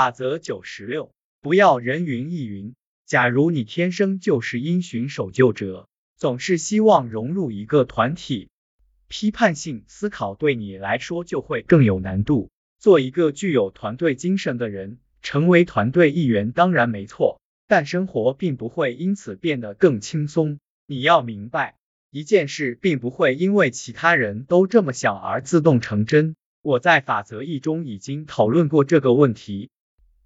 法则九十六，不要人云亦云。假如你天生就是因循守旧者，总是希望融入一个团体，批判性思考对你来说就会更有难度。做一个具有团队精神的人，成为团队一员当然没错，但生活并不会因此变得更轻松。你要明白，一件事并不会因为其他人都这么想而自动成真。我在法则一中已经讨论过这个问题。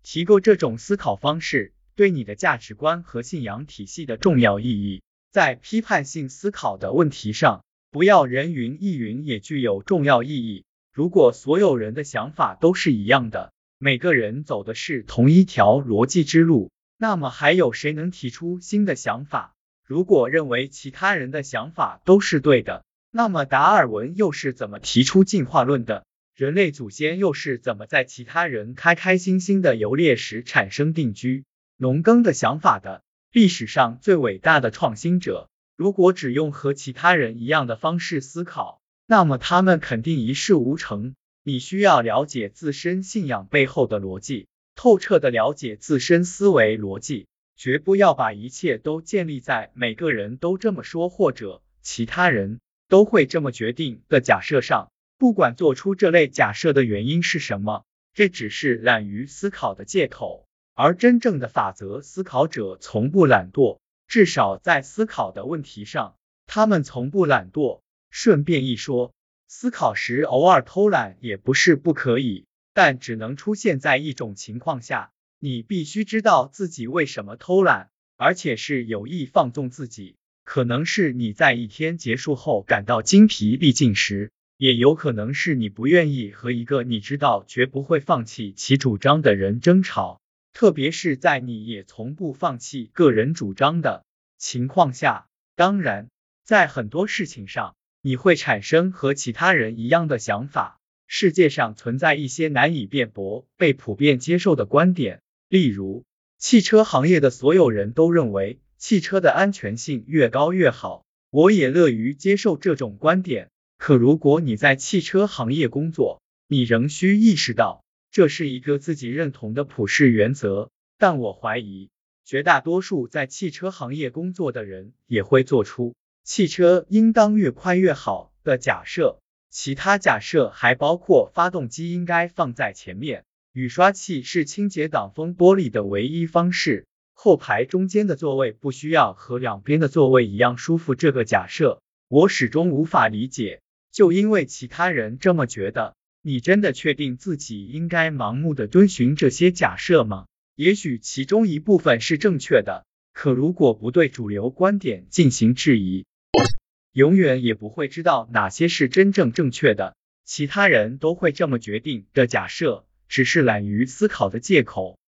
提过这种思考方式对你的价值观和信仰体系的重要意义，在批判性思考的问题上，不要人云亦云也具有重要意义。如果所有人的想法都是一样的，每个人走的是同一条逻辑之路，那么还有谁能提出新的想法？如果认为其他人的想法都是对的，那么达尔文又是怎么提出进化论的？人类祖先又是怎么在其他人开开心心的游猎时产生定居、农耕的想法的？历史上最伟大的创新者，如果只用和其他人一样的方式思考，那么他们肯定一事无成。你需要了解自身信仰背后的逻辑，透彻的了解自身思维逻辑，绝不要把一切都建立在每个人都这么说或者其他人都会这么决定的假设上。不管做出这类假设的原因是什么，这只是懒于思考的借口。而真正的法则思考者从不懒惰，至少在思考的问题上，他们从不懒惰。顺便一说，思考时偶尔偷懒也不是不可以，但只能出现在一种情况下：你必须知道自己为什么偷懒，而且是有意放纵自己。可能是你在一天结束后感到精疲力尽时。也有可能是你不愿意和一个你知道绝不会放弃其主张的人争吵，特别是在你也从不放弃个人主张的情况下。当然，在很多事情上，你会产生和其他人一样的想法。世界上存在一些难以辩驳、被普遍接受的观点，例如，汽车行业的所有人都认为汽车的安全性越高越好。我也乐于接受这种观点。可如果你在汽车行业工作，你仍需意识到这是一个自己认同的普世原则。但我怀疑，绝大多数在汽车行业工作的人也会做出汽车应当越快越好的假设。其他假设还包括发动机应该放在前面，雨刷器是清洁挡风玻璃的唯一方式，后排中间的座位不需要和两边的座位一样舒服。这个假设我始终无法理解。就因为其他人这么觉得，你真的确定自己应该盲目的遵循这些假设吗？也许其中一部分是正确的，可如果不对主流观点进行质疑，永远也不会知道哪些是真正正确的。其他人都会这么决定的假设，只是懒于思考的借口。